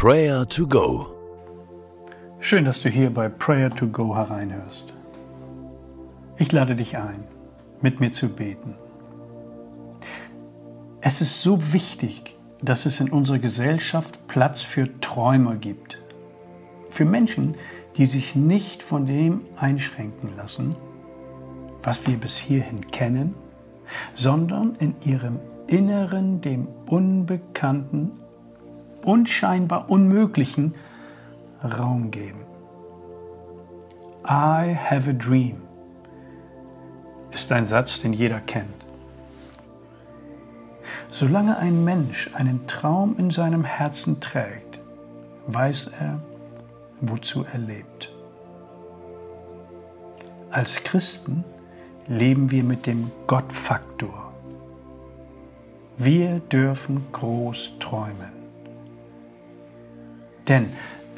Prayer to Go. Schön, dass du hier bei Prayer to Go hereinhörst. Ich lade dich ein, mit mir zu beten. Es ist so wichtig, dass es in unserer Gesellschaft Platz für Träumer gibt. Für Menschen, die sich nicht von dem einschränken lassen, was wir bis hierhin kennen, sondern in ihrem Inneren dem Unbekannten, unscheinbar Unmöglichen Raum geben. I have a dream ist ein Satz, den jeder kennt. Solange ein Mensch einen Traum in seinem Herzen trägt, weiß er, wozu er lebt. Als Christen leben wir mit dem Gottfaktor. Wir dürfen groß träumen. Denn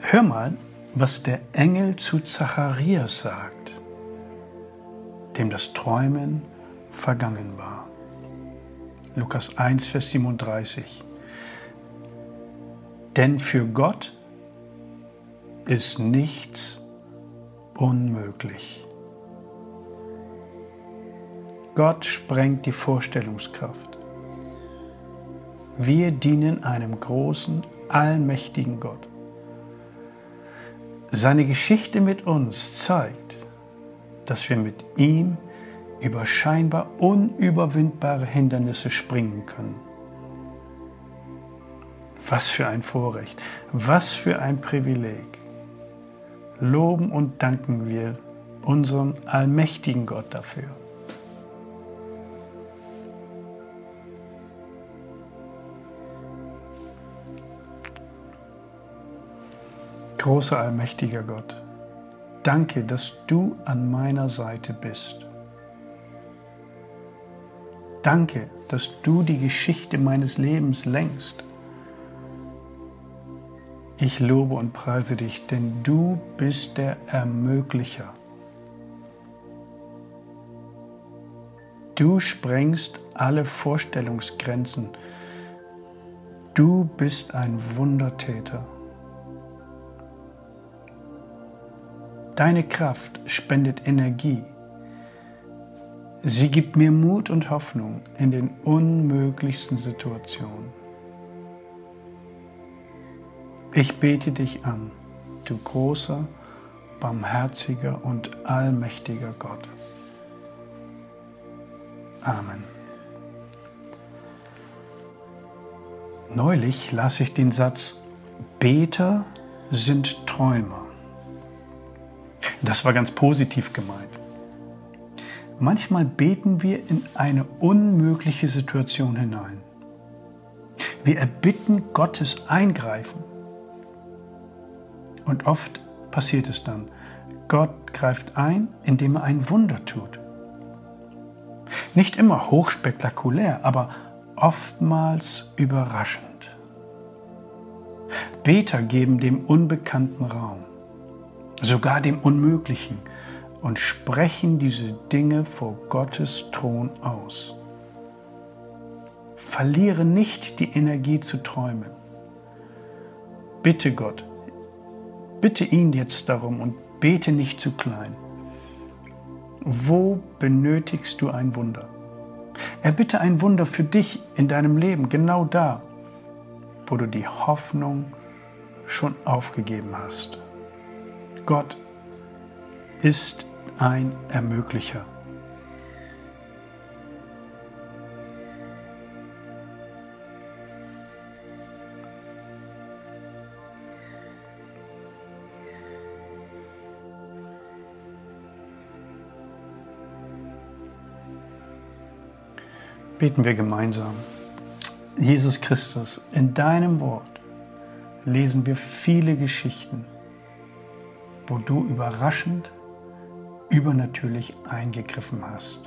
hör mal, was der Engel zu Zacharias sagt, dem das Träumen vergangen war. Lukas 1, Vers 37. Denn für Gott ist nichts unmöglich. Gott sprengt die Vorstellungskraft. Wir dienen einem großen, allmächtigen Gott. Seine Geschichte mit uns zeigt, dass wir mit ihm über scheinbar unüberwindbare Hindernisse springen können. Was für ein Vorrecht, was für ein Privileg. Loben und danken wir unseren allmächtigen Gott dafür. Großer allmächtiger Gott, danke, dass du an meiner Seite bist. Danke, dass du die Geschichte meines Lebens lenkst. Ich lobe und preise dich, denn du bist der Ermöglicher. Du sprengst alle Vorstellungsgrenzen. Du bist ein Wundertäter. Deine Kraft spendet Energie. Sie gibt mir Mut und Hoffnung in den unmöglichsten Situationen. Ich bete dich an, du großer, barmherziger und allmächtiger Gott. Amen. Neulich las ich den Satz, Beter sind Träumer. Das war ganz positiv gemeint. Manchmal beten wir in eine unmögliche Situation hinein. Wir erbitten Gottes Eingreifen. Und oft passiert es dann. Gott greift ein, indem er ein Wunder tut. Nicht immer hochspektakulär, aber oftmals überraschend. Beter geben dem Unbekannten Raum sogar dem Unmöglichen, und sprechen diese Dinge vor Gottes Thron aus. Verliere nicht die Energie zu träumen. Bitte Gott, bitte ihn jetzt darum und bete nicht zu klein. Wo benötigst du ein Wunder? Erbitte ein Wunder für dich in deinem Leben, genau da, wo du die Hoffnung schon aufgegeben hast. Gott ist ein Ermöglicher. Beten wir gemeinsam. Jesus Christus, in deinem Wort lesen wir viele Geschichten wo du überraschend, übernatürlich eingegriffen hast.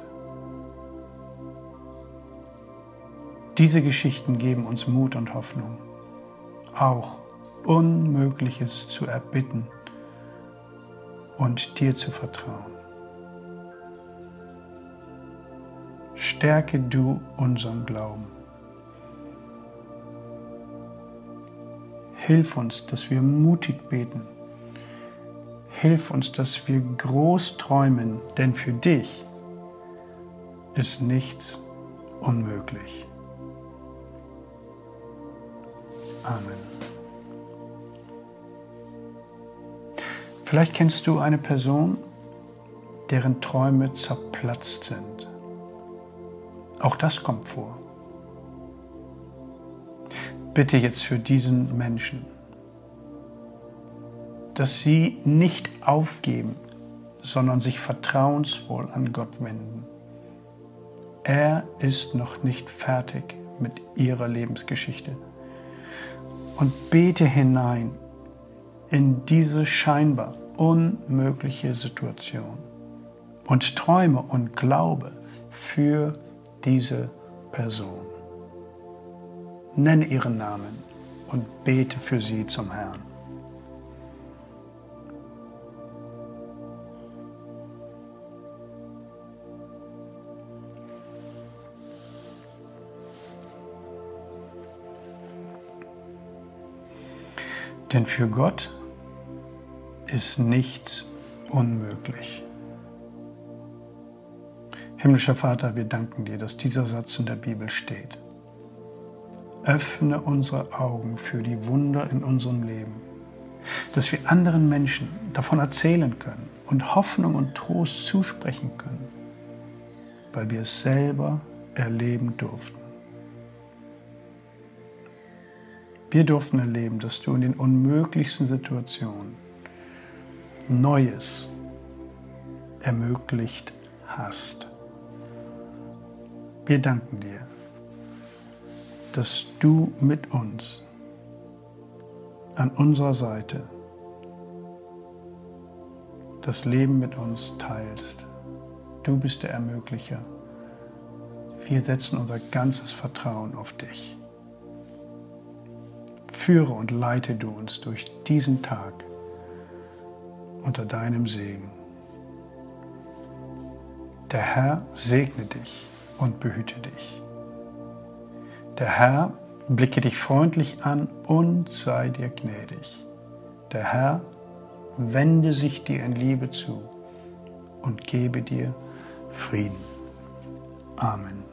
Diese Geschichten geben uns Mut und Hoffnung, auch Unmögliches zu erbitten und dir zu vertrauen. Stärke du unseren Glauben. Hilf uns, dass wir mutig beten. Hilf uns, dass wir groß träumen, denn für dich ist nichts unmöglich. Amen. Vielleicht kennst du eine Person, deren Träume zerplatzt sind. Auch das kommt vor. Bitte jetzt für diesen Menschen, dass sie nicht aufgeben, sondern sich vertrauensvoll an Gott wenden. Er ist noch nicht fertig mit ihrer Lebensgeschichte. Und bete hinein in diese scheinbar unmögliche Situation und träume und glaube für diese Person. Nenne ihren Namen und bete für sie zum Herrn. Denn für Gott ist nichts unmöglich. Himmlischer Vater, wir danken dir, dass dieser Satz in der Bibel steht. Öffne unsere Augen für die Wunder in unserem Leben, dass wir anderen Menschen davon erzählen können und Hoffnung und Trost zusprechen können, weil wir es selber erleben durften. Wir durften erleben, dass du in den unmöglichsten Situationen Neues ermöglicht hast. Wir danken dir, dass du mit uns an unserer Seite das Leben mit uns teilst. Du bist der Ermöglicher. Wir setzen unser ganzes Vertrauen auf dich. Führe und leite du uns durch diesen Tag unter deinem Segen. Der Herr segne dich und behüte dich. Der Herr blicke dich freundlich an und sei dir gnädig. Der Herr wende sich dir in Liebe zu und gebe dir Frieden. Amen.